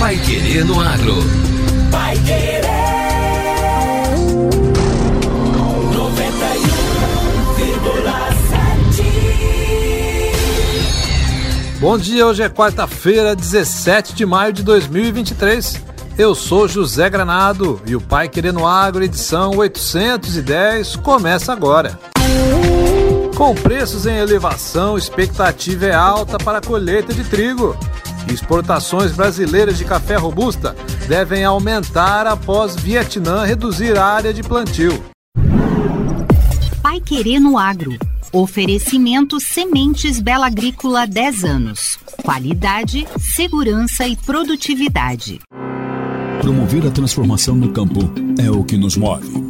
Pai Querer no Agro. Pai Querer. 91,7. Bom dia, hoje é quarta-feira, 17 de maio de 2023. Eu sou José Granado e o Pai Querendo Agro, edição 810, começa agora. Com preços em elevação, expectativa é alta para a colheita de trigo. Exportações brasileiras de café robusta devem aumentar após Vietnã reduzir a área de plantio. Pai Querendo Agro. Oferecimento Sementes Bela Agrícola 10 anos. Qualidade, segurança e produtividade. Promover a transformação no campo é o que nos move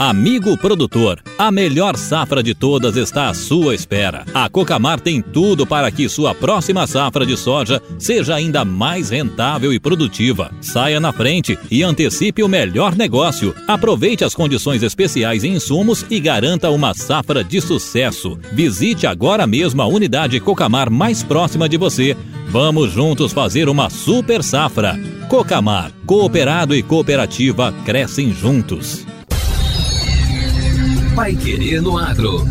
Amigo produtor, a melhor safra de todas está à sua espera. A Cocamar tem tudo para que sua próxima safra de soja seja ainda mais rentável e produtiva. Saia na frente e antecipe o melhor negócio. Aproveite as condições especiais em insumos e garanta uma safra de sucesso. Visite agora mesmo a unidade Cocamar mais próxima de você. Vamos juntos fazer uma super safra. Cocamar, cooperado e cooperativa crescem juntos. Pai Querer no Agro.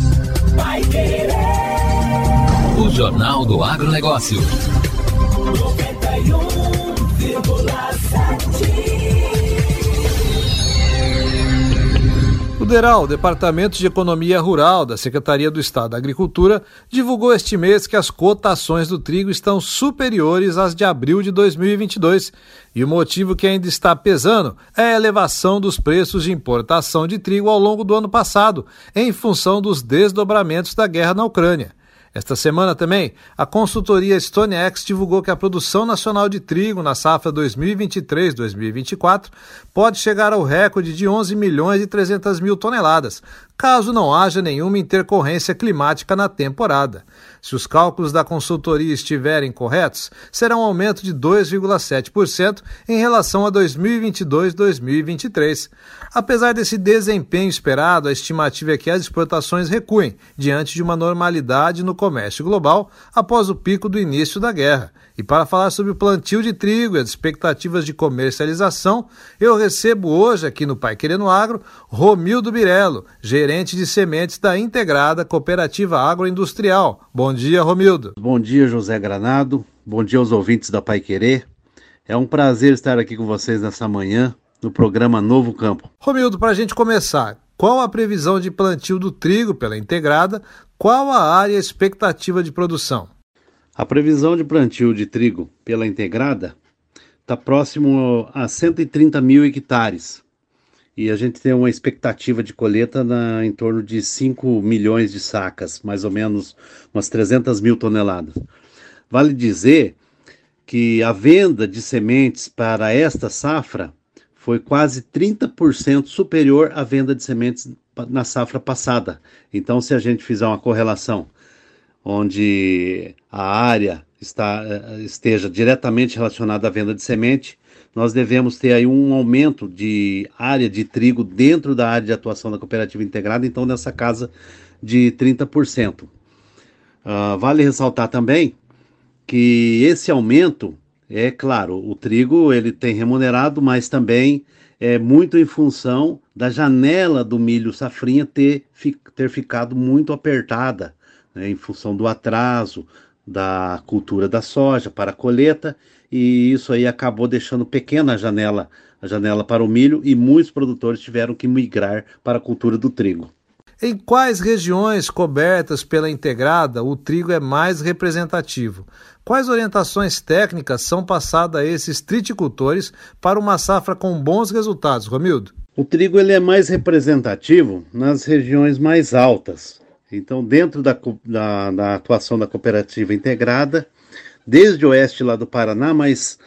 Pai Querer. O Jornal do Agronegócio. 91,7. O DERAL, Departamento de Economia Rural da Secretaria do Estado da Agricultura, divulgou este mês que as cotações do trigo estão superiores às de abril de 2022 e o motivo que ainda está pesando é a elevação dos preços de importação de trigo ao longo do ano passado, em função dos desdobramentos da guerra na Ucrânia. Esta semana também, a consultoria StoneX divulgou que a produção nacional de trigo na safra 2023-2024 pode chegar ao recorde de 11 milhões e 300 mil toneladas, caso não haja nenhuma intercorrência climática na temporada. Se os cálculos da consultoria estiverem corretos, será um aumento de 2,7% em relação a 2022-2023. Apesar desse desempenho esperado, a estimativa é que as exportações recuem diante de uma normalidade no comércio global após o pico do início da guerra. E para falar sobre o plantio de trigo e as expectativas de comercialização, eu recebo hoje aqui no Pai Querendo Agro Romildo Birello, gerente de sementes da Integrada Cooperativa Agroindustrial. Bom dia, Romildo. Bom dia, José Granado. Bom dia aos ouvintes da Pai Querer. É um prazer estar aqui com vocês nessa manhã no programa Novo Campo. Romildo, para a gente começar, qual a previsão de plantio do trigo pela Integrada? Qual a área expectativa de produção? A previsão de plantio de trigo pela integrada está próximo a 130 mil hectares. E a gente tem uma expectativa de colheita na, em torno de 5 milhões de sacas, mais ou menos umas 300 mil toneladas. Vale dizer que a venda de sementes para esta safra foi quase 30% superior à venda de sementes na safra passada. Então, se a gente fizer uma correlação onde a área está, eh, esteja diretamente relacionada à venda de semente, nós devemos ter aí um aumento de área de trigo dentro da área de atuação da cooperativa integrada, então nessa casa de 30%. Uh, ah, vale ressaltar também que esse aumento, é claro, o trigo ele tem remunerado, mas também é muito em função da janela do milho safrinha ter, ter ficado muito apertada né, em função do atraso da cultura da soja para a colheita, e isso aí acabou deixando pequena a janela, a janela para o milho, e muitos produtores tiveram que migrar para a cultura do trigo. Em quais regiões cobertas pela integrada o trigo é mais representativo? Quais orientações técnicas são passadas a esses triticultores para uma safra com bons resultados, Romildo? O trigo ele é mais representativo nas regiões mais altas, então, dentro da, da, da, atuação da cooperativa integrada, desde o oeste lá do Paraná, mas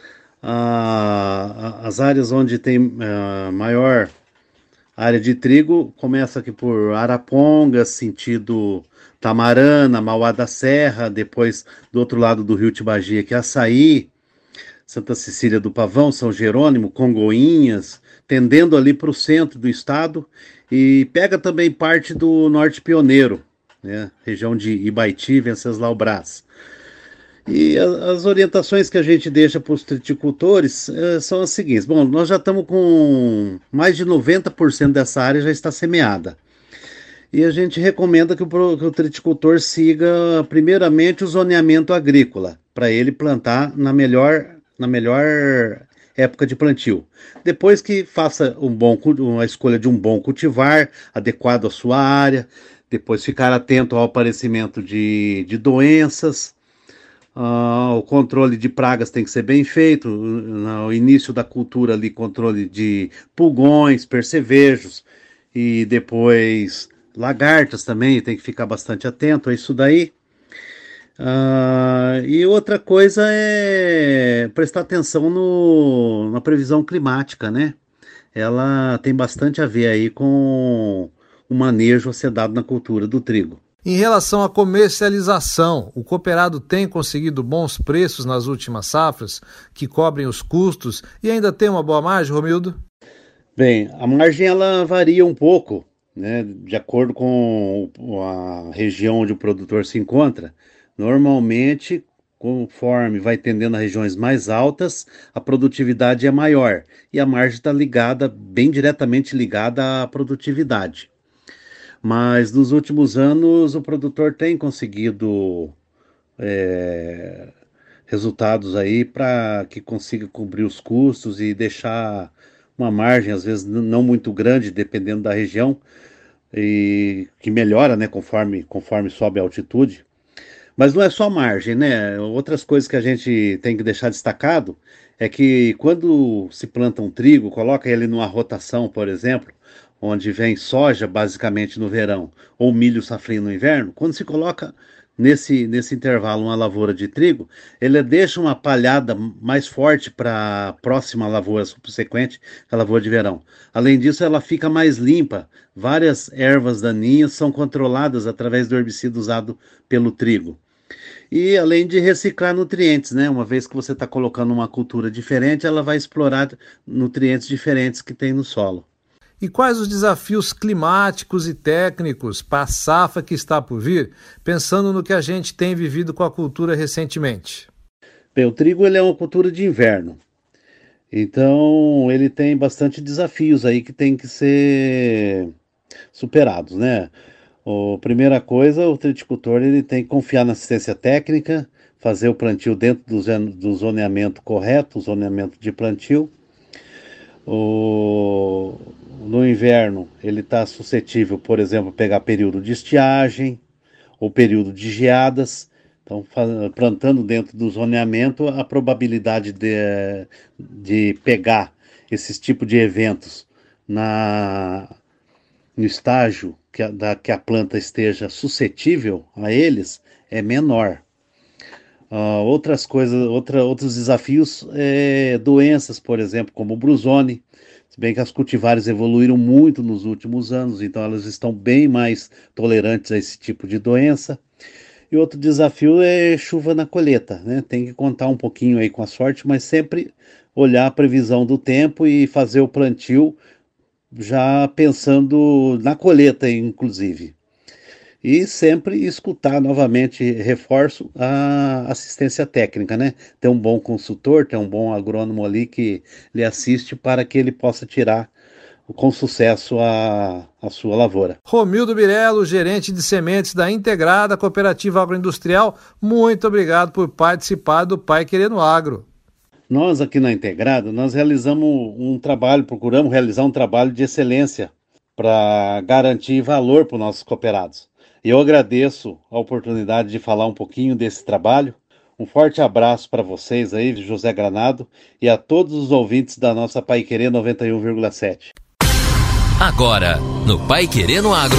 ah, as áreas onde tem ah, maior área de trigo começa aqui por Arapongas, sentido Tamarana, Mauá da Serra, depois do outro lado do rio Tibagia, que é Açaí, Santa Cecília do Pavão, São Jerônimo, Congoinhas, tendendo ali para o centro do estado e pega também parte do Norte Pioneiro, né, região de Ibaiti, Venceslau Brás. E as orientações que a gente deixa para os triticultores eh, são as seguintes: bom, nós já estamos com mais de 90% dessa área já está semeada. E a gente recomenda que o, que o triticultor siga, primeiramente, o zoneamento agrícola, para ele plantar na melhor, na melhor época de plantio. Depois que faça um bom, uma escolha de um bom cultivar, adequado à sua área, depois ficar atento ao aparecimento de, de doenças, Uh, o controle de pragas tem que ser bem feito. No início da cultura ali, controle de pulgões, percevejos e depois lagartas também, tem que ficar bastante atento a isso daí. Uh, e outra coisa é prestar atenção no, na previsão climática, né? Ela tem bastante a ver aí com o manejo a ser dado na cultura do trigo. Em relação à comercialização, o cooperado tem conseguido bons preços nas últimas safras, que cobrem os custos e ainda tem uma boa margem, Romildo? Bem, a margem ela varia um pouco, né, de acordo com a região onde o produtor se encontra. Normalmente, conforme vai tendendo a regiões mais altas, a produtividade é maior e a margem está ligada, bem diretamente ligada à produtividade. Mas nos últimos anos o produtor tem conseguido é, resultados aí para que consiga cobrir os custos e deixar uma margem, às vezes não muito grande, dependendo da região, e que melhora, né, conforme, conforme sobe a altitude. Mas não é só margem, né? Outras coisas que a gente tem que deixar destacado é que quando se planta um trigo, coloca ele numa rotação, por exemplo, onde vem soja basicamente no verão ou milho safrinho no inverno, quando se coloca nesse, nesse intervalo uma lavoura de trigo, ele deixa uma palhada mais forte para a próxima lavoura subsequente, a lavoura de verão. Além disso, ela fica mais limpa. Várias ervas daninhas são controladas através do herbicida usado pelo trigo. E além de reciclar nutrientes, né? Uma vez que você está colocando uma cultura diferente, ela vai explorar nutrientes diferentes que tem no solo. E quais os desafios climáticos e técnicos para a safra que está por vir, pensando no que a gente tem vivido com a cultura recentemente? Bem, o trigo ele é uma cultura de inverno. Então, ele tem bastante desafios aí que tem que ser superados, né? A primeira coisa, o triticultor ele tem que confiar na assistência técnica, fazer o plantio dentro do, do zoneamento correto, o zoneamento de plantio. O, no inverno, ele está suscetível, por exemplo, a pegar período de estiagem ou período de geadas. Então, plantando dentro do zoneamento, a probabilidade de, de pegar esses tipos de eventos na, no estágio que a, da, que a planta esteja suscetível a eles é menor. Uh, outras coisas, outra, outros desafios, é, doenças, por exemplo, como o brusone, se bem que as cultivares evoluíram muito nos últimos anos, então elas estão bem mais tolerantes a esse tipo de doença. E outro desafio é chuva na colheita, né? Tem que contar um pouquinho aí com a sorte, mas sempre olhar a previsão do tempo e fazer o plantio já pensando na colheita, inclusive. E sempre escutar novamente, reforço, a assistência técnica, né? Ter um bom consultor, ter um bom agrônomo ali que lhe assiste para que ele possa tirar com sucesso a, a sua lavoura. Romildo Birello, gerente de sementes da Integrada Cooperativa Agroindustrial, muito obrigado por participar do Pai Querendo Agro. Nós aqui na Integrada, nós realizamos um trabalho, procuramos realizar um trabalho de excelência para garantir valor para os nossos cooperados. Eu agradeço a oportunidade de falar um pouquinho desse trabalho. Um forte abraço para vocês aí, José Granado, e a todos os ouvintes da nossa Pai Querer 91,7. Agora, no Pai Querer no Agro.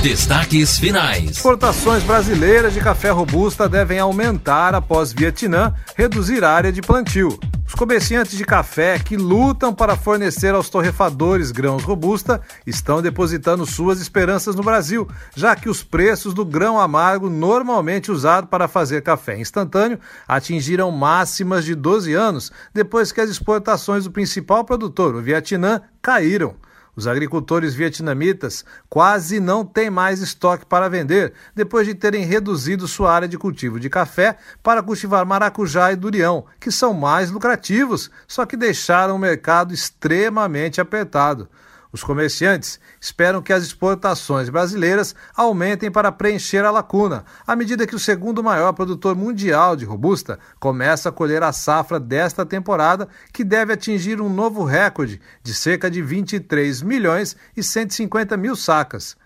Destaques finais. Exportações brasileiras de café robusta devem aumentar após Vietnã reduzir área de plantio. Os comerciantes de café que lutam para fornecer aos torrefadores grãos robusta estão depositando suas esperanças no Brasil, já que os preços do grão amargo normalmente usado para fazer café instantâneo atingiram máximas de 12 anos depois que as exportações do principal produtor, o Vietnã, caíram. Os agricultores vietnamitas quase não têm mais estoque para vender, depois de terem reduzido sua área de cultivo de café para cultivar maracujá e durião, que são mais lucrativos, só que deixaram o mercado extremamente apertado. Os comerciantes esperam que as exportações brasileiras aumentem para preencher a lacuna, à medida que o segundo maior produtor mundial de robusta começa a colher a safra desta temporada, que deve atingir um novo recorde de cerca de 23 milhões e 150 mil sacas.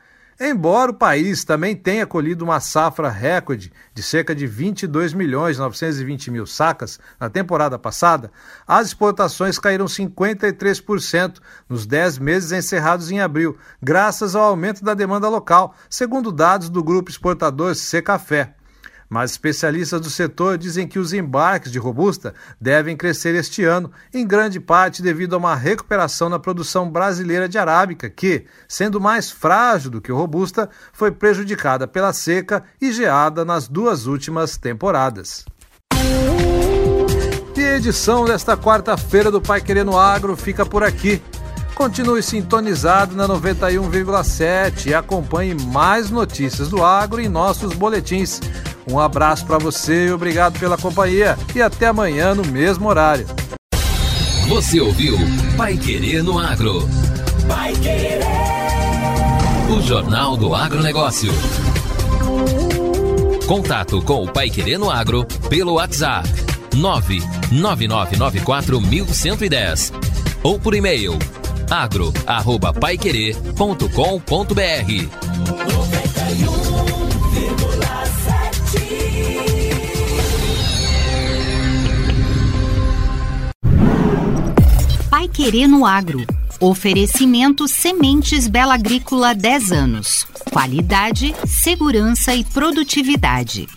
Embora o país também tenha colhido uma safra recorde de cerca de 22 milhões 920 mil sacas na temporada passada, as exportações caíram 53% nos 10 meses encerrados em abril, graças ao aumento da demanda local, segundo dados do grupo exportador Secafé. Mas especialistas do setor dizem que os embarques de robusta devem crescer este ano, em grande parte devido a uma recuperação na produção brasileira de arábica, que, sendo mais frágil do que o robusta, foi prejudicada pela seca e geada nas duas últimas temporadas. E a edição desta quarta-feira do Pai Querendo Agro fica por aqui. Continue sintonizado na 91,7 e acompanhe mais notícias do agro em nossos boletins. Um abraço para você e obrigado pela companhia. E até amanhã no mesmo horário. Você ouviu Pai Querer no Agro. Pai Querer. O Jornal do Agronegócio. Contato com o Pai Querer no Agro pelo WhatsApp 999941110 ou por e-mail agro@paiquerer.com.br. Querer no Agro. Oferecimento Sementes Bela Agrícola 10 anos. Qualidade, segurança e produtividade.